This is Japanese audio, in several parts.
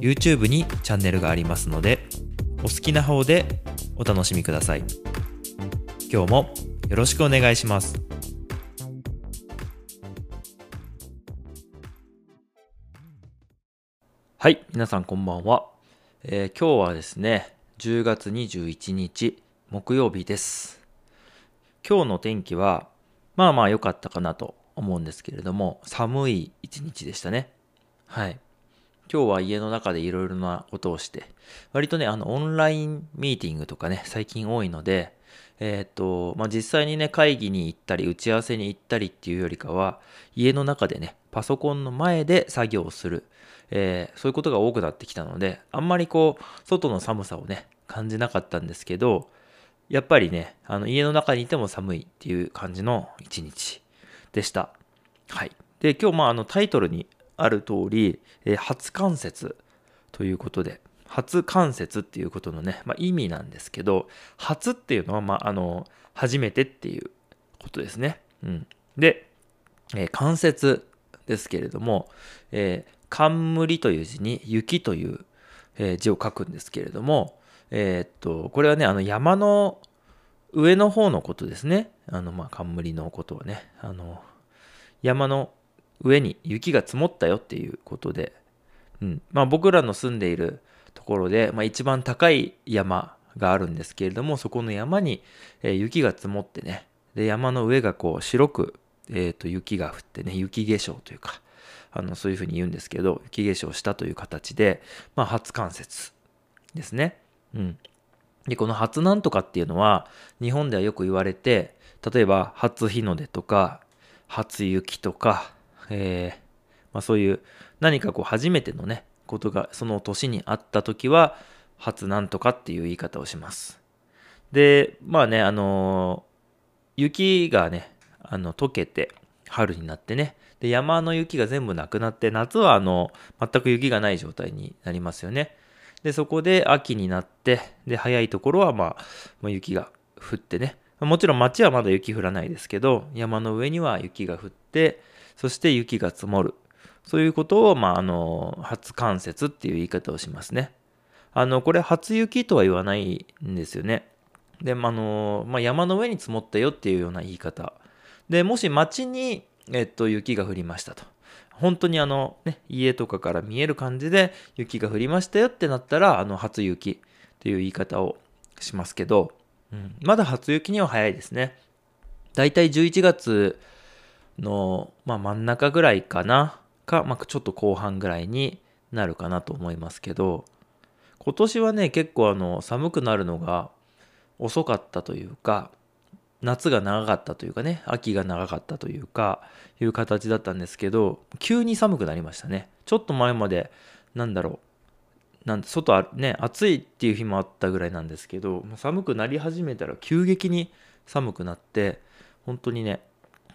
YouTube にチャンネルがありますのでお好きな方でお楽しみください。今日もよろしくお願いします。はい皆さんこんばんは、えー今日はですね10月21日木曜日です。今日の天気はまあまあ良かったかなと思うんですけれども寒い一日でしたね。はい今日は家の中でいろいろなことをして、割とね、あの、オンラインミーティングとかね、最近多いので、えーっと、まあ、実際にね、会議に行ったり、打ち合わせに行ったりっていうよりかは、家の中でね、パソコンの前で作業をする、えーそういうことが多くなってきたので、あんまりこう、外の寒さをね、感じなかったんですけど、やっぱりね、あの、家の中にいても寒いっていう感じの一日でした。はい。で、今日、まあ、あの、タイトルにある通り、えー初関節ということで、初関節っていうことのね、まあ、意味なんですけど、初っていうのは、まあ、あの、初めてっていうことですね。うん。で、えー関節ですけれども、えー冠という字に雪という、えー字を書くんですけれども、えーっと、これはね、あの山の上の方のことですね。あの、まあ、冠のことはね、あの、山の上に雪が積もったよっていうことで、うんまあ、僕らの住んでいるところで、まあ、一番高い山があるんですけれどもそこの山に、えー雪が積もってねで山の上がこう白く、えーと雪が降ってね雪化粧というかあのそういうふうに言うんですけど雪化粧したという形で、まあ、初冠雪ですね。うん、でこの初なんとかっていうのは日本ではよく言われて例えば初日の出とか初雪とかえーまあ、そういう何かこう初めてのねことがその年にあった時は初なんとかっていう言い方をします。でまあねあのー雪がねあの溶けて春になってね。で山の雪が全部なくなって夏はあの全く雪がない状態になりますよね。でそこで秋になってで早いところはまあもう雪が降ってね。もちろん街はまだ雪降らないですけど山の上には雪が降ってそして雪が積もる。そういうことを、まあ、あの、初冠雪っていう言い方をしますね。あの、これ初雪とは言わないんですよね。で、まあの、まあ、山の上に積もったよっていうような言い方。で、もし街に、えっと、雪が降りましたと。本当にあの、ね、家とかから見える感じで雪が降りましたよってなったら、あの、初雪っていう言い方をしますけど、うん、まだ初雪には早いですね。だいたい11月の、まあ、真ん中ぐらいかな？か、まあ、ちょっと後半ぐらいになるかなと思いますけど。今年はね結構あの寒くなるのが遅かったというか夏が長かったというかね秋が長かったというかいう形だったんですけど急に寒くなりましたね。ちょっと前までなんだろうなん外あね暑いっていう日もあったぐらいなんですけど寒くなり始めたら急激に寒くなって本当にね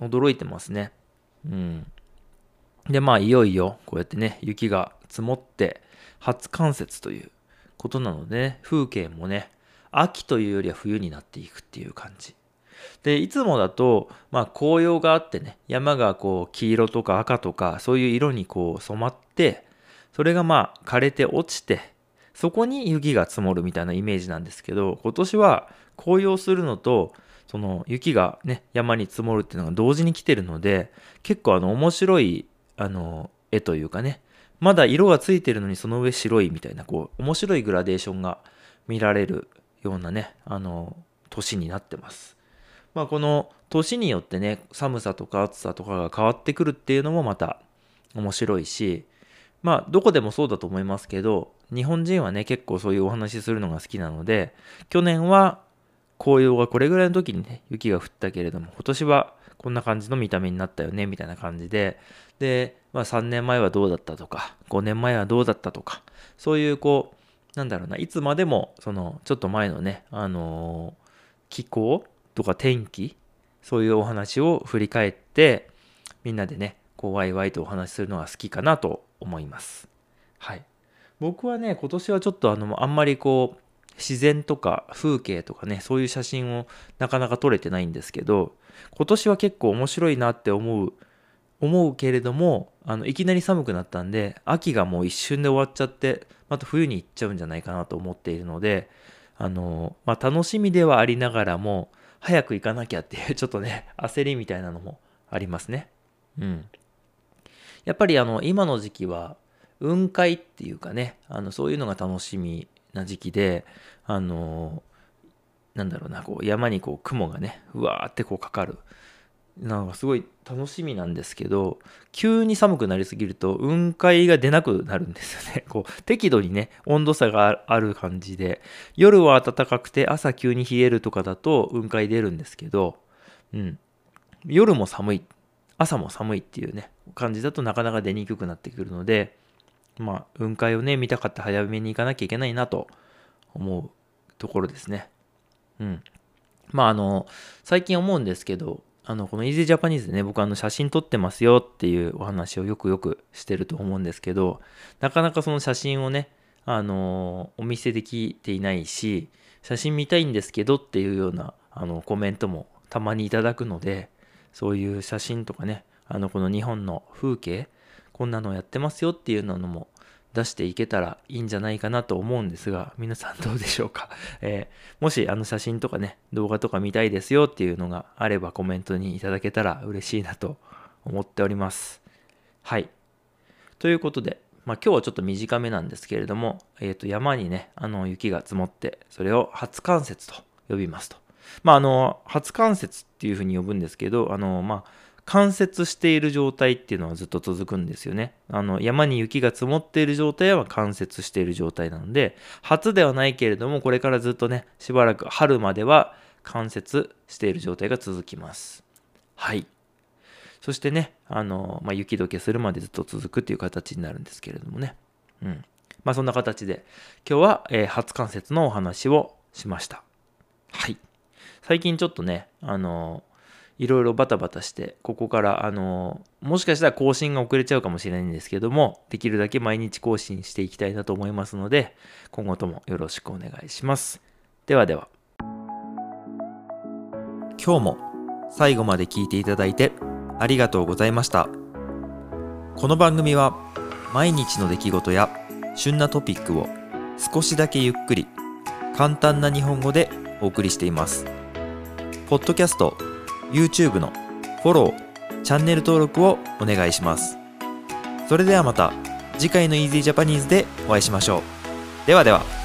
驚いてますね。うん。で、まあ、いよいよ、こうやってね、雪が積もって、初冠雪ということなので、ね、風景もね、秋というよりは冬になっていくっていう感じ。で、いつもだと、まあ、紅葉があってね、山がこう、黄色とか赤とか、そういう色にこう、染まって、それがまあ、枯れて落ちて、そこに雪が積もるみたいなイメージなんですけど、今年は紅葉するのと、その雪がね、山に積もるっていうのが同時に来てるので、結構あの面白い、あの、絵というかね、まだ色がついてるのにその上白いみたいな、こう、面白いグラデーションが見られるようなね、あの、年になってます。まあこの年によってね、寒さとか暑さとかが変わってくるっていうのもまた面白いし、まあどこでもそうだと思いますけど、日本人はね、結構そういうお話しするのが好きなので、去年は紅葉がこれぐらいの時にね、雪が降ったけれども、今年はこんな感じの見た目になったよね、みたいな感じで、で、まあ3年前はどうだったとか、5年前はどうだったとか、そういうこう、なんだろうな、いつまでも、その、ちょっと前のね、あのー、気候とか天気、そういうお話を振り返って、みんなでね、こう、ワイワイとお話しするのが好きかなと思います。はい。僕はね、今年はちょっとあの、あんまりこう、自然とか風景とかね、そういう写真をなかなか撮れてないんですけど、今年は結構面白いなって思う、思うけれども、あの、いきなり寒くなったんで、秋がもう一瞬で終わっちゃって、また冬に行っちゃうんじゃないかなと思っているので、あの、まあ、楽しみではありながらも、早く行かなきゃっていう ちょっとね、焦りみたいなのもありますね。うん。やっぱりあの、今の時期は、雲海っていうかね、あの、そういうのが楽しみな時期で、あのなんだろうな、こう山にこう雲がね、うわーってこうかかる。なんかすごい楽しみなんですけど、急に寒くなりすぎると雲海が出なくなるんですよね。こう適度にね、温度差がある感じで、夜は暖かくて朝急に冷えるとかだと雲海出るんですけど、うん。夜も寒い、朝も寒いっていうね、感じだとなかなか出にくくなってくるので、まあ、雲海をね、見たかった早めに行かなきゃいけないなと思うところですね。うん。まあ、あの、最近思うんですけど、あの、この Easy Japanese でね、僕あの写真撮ってますよっていうお話をよくよくしてると思うんですけど、なかなかその写真をね、あの、お見せできていないし、写真見たいんですけどっていうような、あの、コメントもたまにいただくので、そういう写真とかね、あの、この日本の風景、こんなのやってますよっていうのも出していけたらいいんじゃないかなと思うんですが、皆さんどうでしょうか？えー、もしあの写真とかね、動画とか見たいですよっていうのがあればコメントにいただけたら嬉しいなと思っております。はい。ということで、まあ、今日はちょっと短めなんですけれども、えっ、ー、と山にね、あの雪が積もって、それを初冠雪と呼びますと。まあ、あの、初冠雪っていうふうに呼ぶんですけど、あの、まあ、冠雪している状態っていうのはずっと続くんですよね。あの、山に雪が積もっている状態は冠雪している状態なので、初ではないけれども、これからずっとね、しばらく春までは冠雪している状態が続きます。はい。そしてね、あの、まあ、雪解けするまでずっと続くっていう形になるんですけれどもね。うん。まあ、そんな形で、今日は、えー、初冠雪のお話をしました。はい。最近ちょっとね、あのいろいろバタバタして、ここから、あの、もしかしたら更新が遅れちゃうかもしれないんですけども、できるだけ毎日更新していきたいなと思いますので、今後ともよろしくお願いします。ではでは。今日も最後まで聞いていただいてありがとうございました。この番組は毎日の出来事や旬なトピックを少しだけゆっくり簡単な日本語でお送りしています。ポッドキャスト YouTube のフォロー、チャンネル登録をお願いします。それではまた次回の Easy Japanese でお会いしましょう。ではでは。